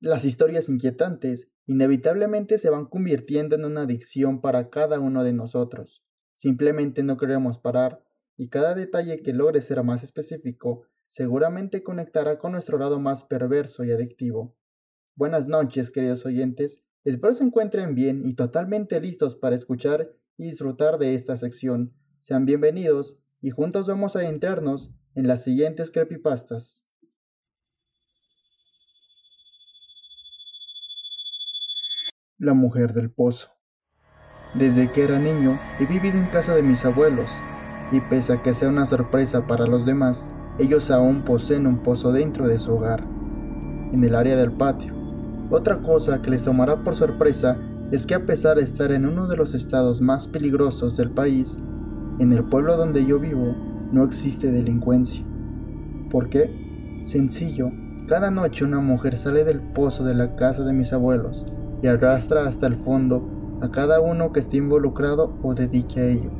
Las historias inquietantes inevitablemente se van convirtiendo en una adicción para cada uno de nosotros. Simplemente no queremos parar y cada detalle que logre ser más específico seguramente conectará con nuestro lado más perverso y adictivo. Buenas noches, queridos oyentes. Espero se encuentren bien y totalmente listos para escuchar y disfrutar de esta sección. Sean bienvenidos y juntos vamos a adentrarnos en las siguientes creepypastas. La mujer del pozo. Desde que era niño he vivido en casa de mis abuelos, y pese a que sea una sorpresa para los demás, ellos aún poseen un pozo dentro de su hogar, en el área del patio. Otra cosa que les tomará por sorpresa es que a pesar de estar en uno de los estados más peligrosos del país, en el pueblo donde yo vivo no existe delincuencia. ¿Por qué? Sencillo, cada noche una mujer sale del pozo de la casa de mis abuelos y arrastra hasta el fondo a cada uno que esté involucrado o dedique a ello.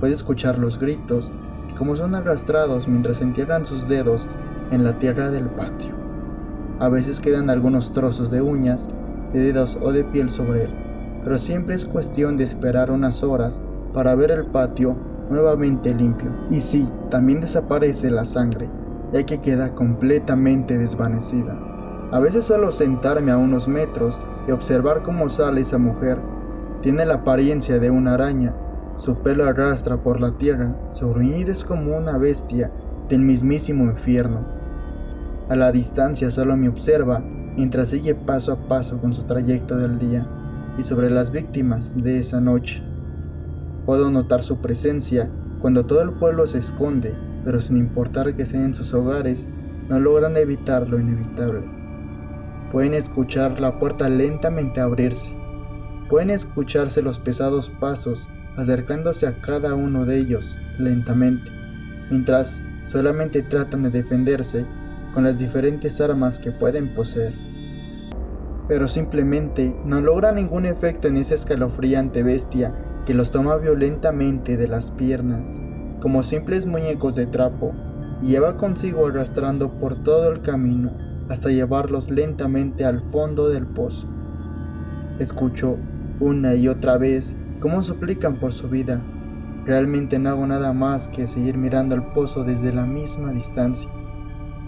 Puede escuchar los gritos y cómo son arrastrados mientras entierran sus dedos en la tierra del patio. A veces quedan algunos trozos de uñas, de dedos o de piel sobre él, pero siempre es cuestión de esperar unas horas para ver el patio nuevamente limpio. Y sí, también desaparece la sangre, ya que queda completamente desvanecida. A veces suelo sentarme a unos metros y observar cómo sale esa mujer. Tiene la apariencia de una araña, su pelo arrastra por la tierra, su gruñido es como una bestia del mismísimo infierno. A la distancia solo me observa mientras sigue paso a paso con su trayecto del día y sobre las víctimas de esa noche. Puedo notar su presencia cuando todo el pueblo se esconde, pero sin importar que estén en sus hogares, no logran evitar lo inevitable. Pueden escuchar la puerta lentamente abrirse. Pueden escucharse los pesados pasos acercándose a cada uno de ellos lentamente, mientras solamente tratan de defenderse con las diferentes armas que pueden poseer. Pero simplemente no logra ningún efecto en esa escalofriante bestia que los toma violentamente de las piernas, como simples muñecos de trapo, y lleva consigo arrastrando por todo el camino hasta llevarlos lentamente al fondo del pozo. Escucho una y otra vez cómo suplican por su vida. Realmente no hago nada más que seguir mirando el pozo desde la misma distancia,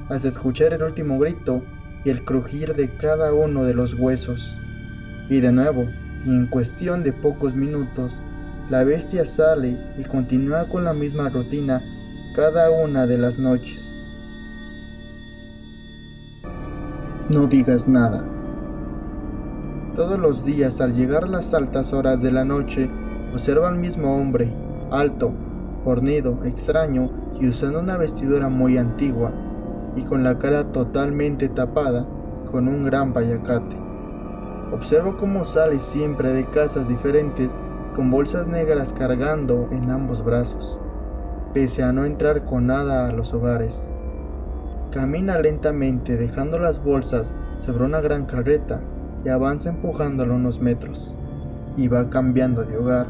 hasta escuchar el último grito y el crujir de cada uno de los huesos. Y de nuevo, y en cuestión de pocos minutos, la bestia sale y continúa con la misma rutina cada una de las noches. No digas nada. Todos los días al llegar las altas horas de la noche, observa al mismo hombre, alto, fornido, extraño y usando una vestidura muy antigua y con la cara totalmente tapada con un gran payacate. Observo cómo sale siempre de casas diferentes con bolsas negras cargando en ambos brazos, pese a no entrar con nada a los hogares. Camina lentamente dejando las bolsas sobre una gran carreta y avanza empujándolo unos metros, y va cambiando de hogar,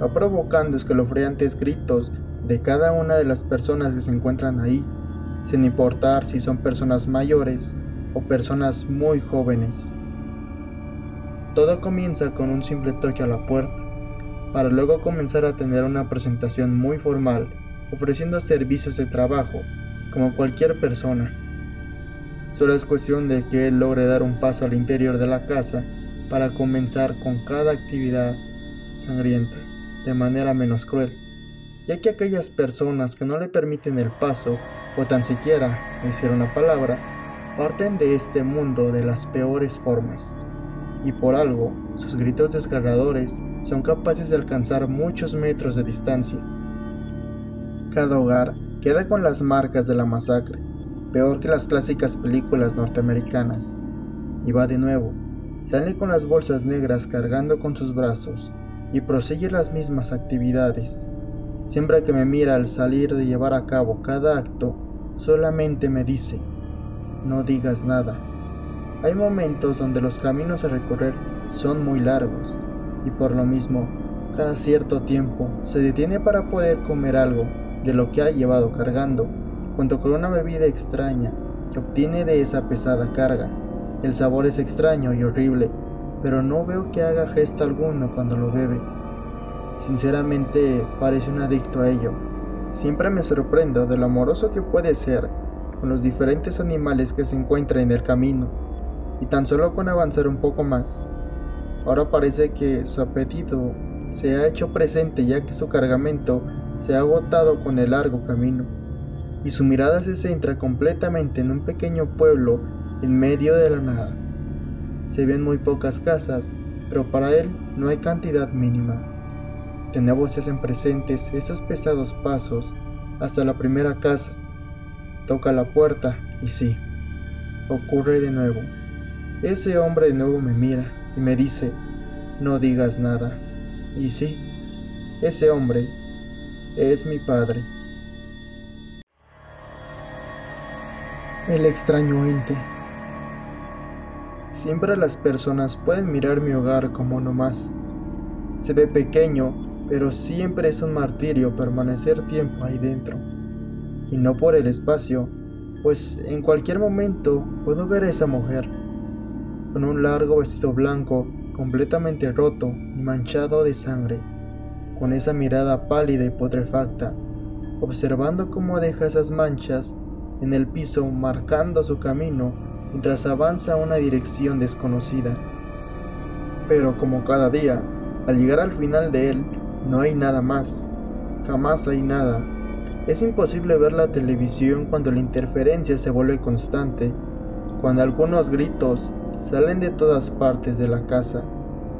va provocando escalofriantes gritos de cada una de las personas que se encuentran ahí, sin importar si son personas mayores o personas muy jóvenes. Todo comienza con un simple toque a la puerta para luego comenzar a tener una presentación muy formal, ofreciendo servicios de trabajo, como cualquier persona. Solo es cuestión de que él logre dar un paso al interior de la casa para comenzar con cada actividad sangrienta, de manera menos cruel, ya que aquellas personas que no le permiten el paso, o tan siquiera decir una palabra, parten de este mundo de las peores formas y por algo sus gritos desgarradores son capaces de alcanzar muchos metros de distancia. Cada hogar queda con las marcas de la masacre, peor que las clásicas películas norteamericanas. Y va de nuevo, sale con las bolsas negras cargando con sus brazos y prosigue las mismas actividades. Siempre que me mira al salir de llevar a cabo cada acto, solamente me dice, no digas nada. Hay momentos donde los caminos a recorrer son muy largos y por lo mismo, cada cierto tiempo se detiene para poder comer algo de lo que ha llevado cargando, junto con una bebida extraña que obtiene de esa pesada carga. El sabor es extraño y horrible, pero no veo que haga gesto alguno cuando lo bebe. Sinceramente parece un adicto a ello. Siempre me sorprendo de lo amoroso que puede ser con los diferentes animales que se encuentran en el camino, y tan solo con avanzar un poco más. Ahora parece que su apetito se ha hecho presente ya que su cargamento se ha agotado con el largo camino, y su mirada se centra completamente en un pequeño pueblo en medio de la nada. Se ven muy pocas casas, pero para él no hay cantidad mínima. De nuevo se hacen presentes esos pesados pasos hasta la primera casa. Toca la puerta y sí, ocurre de nuevo. Ese hombre de nuevo me mira y me dice, no digas nada. Y sí, ese hombre es mi padre. El extraño ente. Siempre las personas pueden mirar mi hogar como uno más. Se ve pequeño, pero siempre es un martirio permanecer tiempo ahí dentro. Y no por el espacio, pues en cualquier momento puedo ver a esa mujer, con un largo vestido blanco completamente roto y manchado de sangre, con esa mirada pálida y putrefacta, observando cómo deja esas manchas en el piso marcando su camino mientras avanza a una dirección desconocida. Pero como cada día, al llegar al final de él, no hay nada más. Jamás hay nada. Es imposible ver la televisión cuando la interferencia se vuelve constante, cuando algunos gritos salen de todas partes de la casa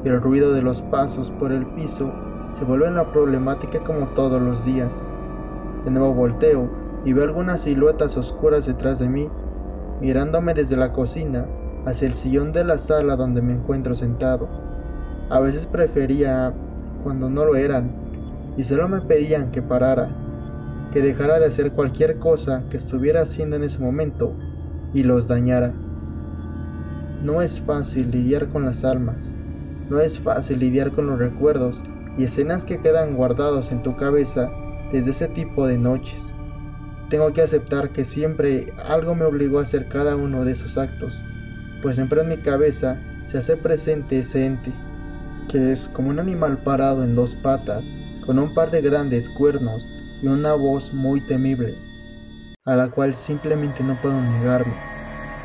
y el ruido de los pasos por el piso se vuelve la problemática como todos los días. De nuevo volteo y veo algunas siluetas oscuras detrás de mí, mirándome desde la cocina hacia el sillón de la sala donde me encuentro sentado. A veces prefería cuando no lo eran y solo me pedían que parara, que dejara de hacer cualquier cosa que estuviera haciendo en ese momento y los dañara. No es fácil lidiar con las almas, no es fácil lidiar con los recuerdos y escenas que quedan guardados en tu cabeza desde ese tipo de noches. Tengo que aceptar que siempre algo me obligó a hacer cada uno de esos actos, pues siempre en mi cabeza se hace presente ese ente, que es como un animal parado en dos patas, con un par de grandes cuernos y una voz muy temible, a la cual simplemente no puedo negarme.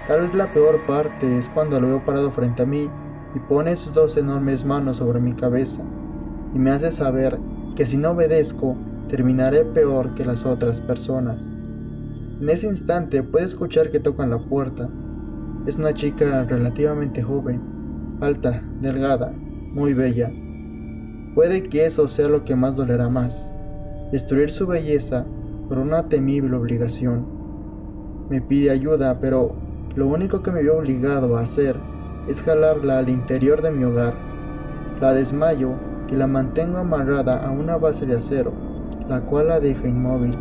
Tal vez la peor parte es cuando lo veo parado frente a mí y pone sus dos enormes manos sobre mi cabeza y me hace saber que si no obedezco terminaré peor que las otras personas. En ese instante puede escuchar que tocan la puerta. Es una chica relativamente joven, alta, delgada, muy bella. Puede que eso sea lo que más dolerá más, destruir su belleza por una temible obligación. Me pide ayuda, pero lo único que me veo obligado a hacer es jalarla al interior de mi hogar. La desmayo y la mantengo amarrada a una base de acero, la cual la deja inmóvil.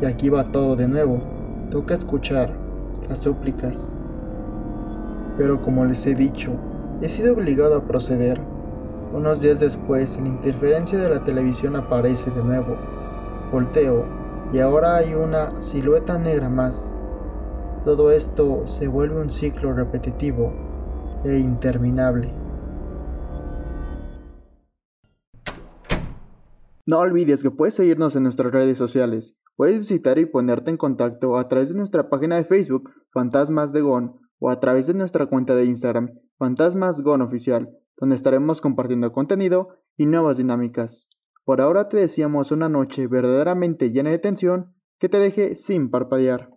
Y aquí va todo de nuevo. Toca escuchar las súplicas. Pero como les he dicho, he sido obligado a proceder. Unos días después, la interferencia de la televisión aparece de nuevo. Volteo y ahora hay una silueta negra más. Todo esto se vuelve un ciclo repetitivo e interminable. No olvides que puedes seguirnos en nuestras redes sociales. Puedes visitar y ponerte en contacto a través de nuestra página de Facebook, Fantasmas de Gon, o a través de nuestra cuenta de Instagram, Fantasmas Oficial, donde estaremos compartiendo contenido y nuevas dinámicas. Por ahora te deseamos una noche verdaderamente llena de tensión que te deje sin parpadear.